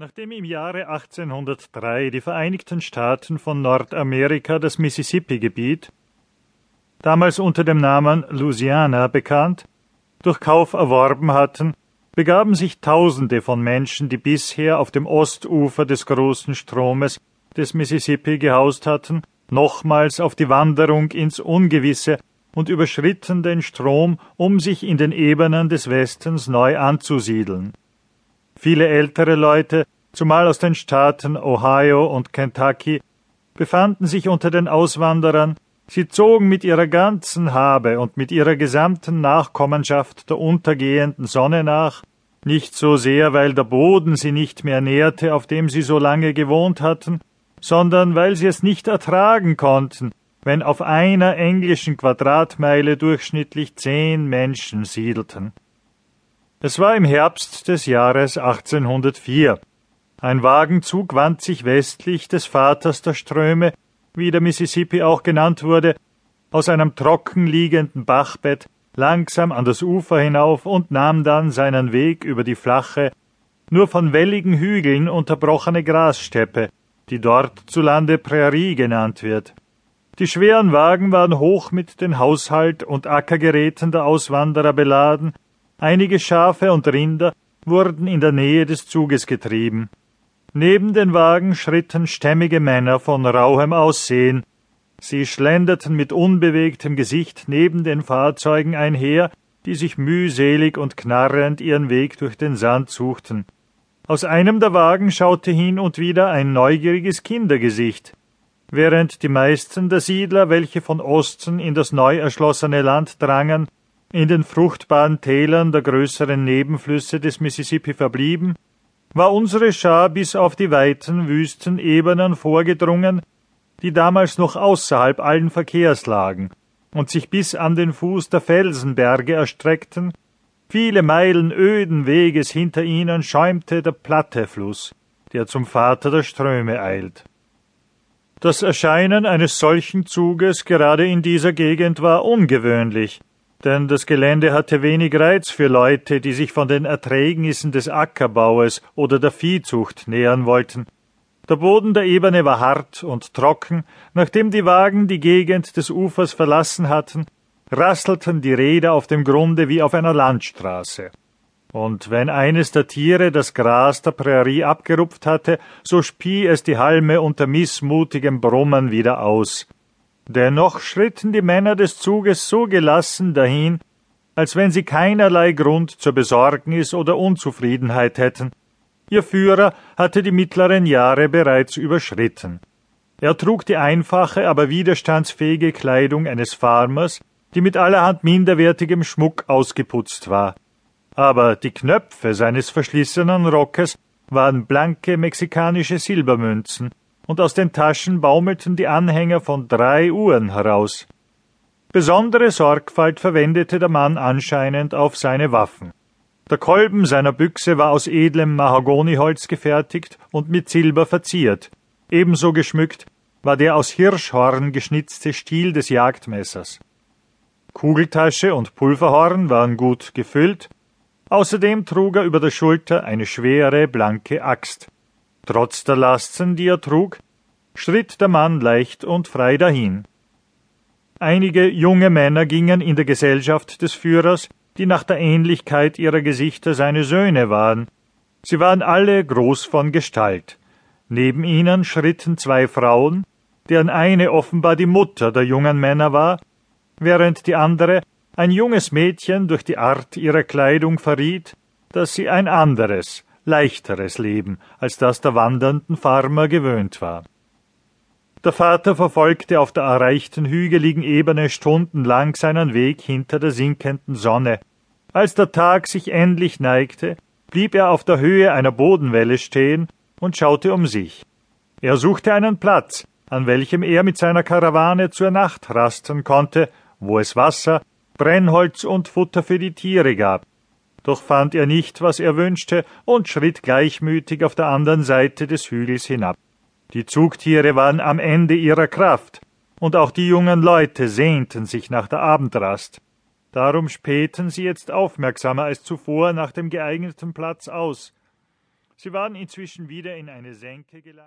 Nachdem im Jahre 1803 die Vereinigten Staaten von Nordamerika das Mississippi-Gebiet, damals unter dem Namen Louisiana bekannt, durch Kauf erworben hatten, begaben sich Tausende von Menschen, die bisher auf dem Ostufer des großen Stromes des Mississippi gehaust hatten, nochmals auf die Wanderung ins Ungewisse und überschritten den Strom, um sich in den Ebenen des Westens neu anzusiedeln. Viele ältere Leute, zumal aus den Staaten Ohio und Kentucky, befanden sich unter den Auswanderern, sie zogen mit ihrer ganzen Habe und mit ihrer gesamten Nachkommenschaft der untergehenden Sonne nach, nicht so sehr, weil der Boden sie nicht mehr nährte, auf dem sie so lange gewohnt hatten, sondern weil sie es nicht ertragen konnten, wenn auf einer englischen Quadratmeile durchschnittlich zehn Menschen siedelten. Es war im Herbst des Jahres 1804. Ein Wagenzug wand sich westlich des Vaters der Ströme, wie der Mississippi auch genannt wurde, aus einem trocken liegenden Bachbett langsam an das Ufer hinauf und nahm dann seinen Weg über die flache, nur von welligen Hügeln unterbrochene Grassteppe, die dort zu Lande Prärie genannt wird. Die schweren Wagen waren hoch mit den Haushalt und Ackergeräten der Auswanderer beladen, Einige Schafe und Rinder wurden in der Nähe des Zuges getrieben. Neben den Wagen schritten stämmige Männer von rauhem Aussehen. Sie schlenderten mit unbewegtem Gesicht neben den Fahrzeugen einher, die sich mühselig und knarrend ihren Weg durch den Sand suchten. Aus einem der Wagen schaute hin und wieder ein neugieriges Kindergesicht, während die meisten der Siedler, welche von Osten in das neu erschlossene Land drangen, in den fruchtbaren Tälern der größeren Nebenflüsse des Mississippi verblieben, war unsere Schar bis auf die weiten, wüsten Ebenen vorgedrungen, die damals noch außerhalb allen Verkehrs lagen und sich bis an den Fuß der Felsenberge erstreckten, viele Meilen öden Weges hinter ihnen schäumte der Plattefluss, der zum Vater der Ströme eilt. Das Erscheinen eines solchen Zuges gerade in dieser Gegend war ungewöhnlich, denn das Gelände hatte wenig Reiz für Leute, die sich von den Erträgnissen des Ackerbaues oder der Viehzucht nähern wollten. Der Boden der Ebene war hart und trocken, nachdem die Wagen die Gegend des Ufers verlassen hatten, rasselten die Räder auf dem Grunde wie auf einer Landstraße. Und wenn eines der Tiere das Gras der Prärie abgerupft hatte, so spie es die Halme unter missmutigem Brummen wieder aus. Dennoch schritten die Männer des Zuges so gelassen dahin, als wenn sie keinerlei Grund zur Besorgnis oder Unzufriedenheit hätten. Ihr Führer hatte die mittleren Jahre bereits überschritten. Er trug die einfache, aber widerstandsfähige Kleidung eines Farmers, die mit allerhand minderwertigem Schmuck ausgeputzt war. Aber die Knöpfe seines verschlissenen Rockes waren blanke mexikanische Silbermünzen, und aus den Taschen baumelten die Anhänger von drei Uhren heraus. Besondere Sorgfalt verwendete der Mann anscheinend auf seine Waffen. Der Kolben seiner Büchse war aus edlem Mahagoniholz gefertigt und mit Silber verziert. Ebenso geschmückt war der aus Hirschhorn geschnitzte Stiel des Jagdmessers. Kugeltasche und Pulverhorn waren gut gefüllt. Außerdem trug er über der Schulter eine schwere, blanke Axt. Trotz der Lasten, die er trug, schritt der Mann leicht und frei dahin. Einige junge Männer gingen in der Gesellschaft des Führers, die nach der Ähnlichkeit ihrer Gesichter seine Söhne waren. Sie waren alle groß von Gestalt. Neben ihnen schritten zwei Frauen, deren eine offenbar die Mutter der jungen Männer war, während die andere, ein junges Mädchen, durch die Art ihrer Kleidung verriet, dass sie ein anderes, leichteres Leben als das der wandernden Farmer gewöhnt war. Der Vater verfolgte auf der erreichten hügeligen Ebene stundenlang seinen Weg hinter der sinkenden Sonne. Als der Tag sich endlich neigte, blieb er auf der Höhe einer Bodenwelle stehen und schaute um sich. Er suchte einen Platz, an welchem er mit seiner Karawane zur Nacht rasten konnte, wo es Wasser, Brennholz und Futter für die Tiere gab. Doch fand er nicht, was er wünschte, und schritt gleichmütig auf der anderen Seite des Hügels hinab. Die Zugtiere waren am Ende ihrer Kraft, und auch die jungen Leute sehnten sich nach der Abendrast. Darum spähten sie jetzt aufmerksamer als zuvor nach dem geeigneten Platz aus. Sie waren inzwischen wieder in eine Senke gelangt.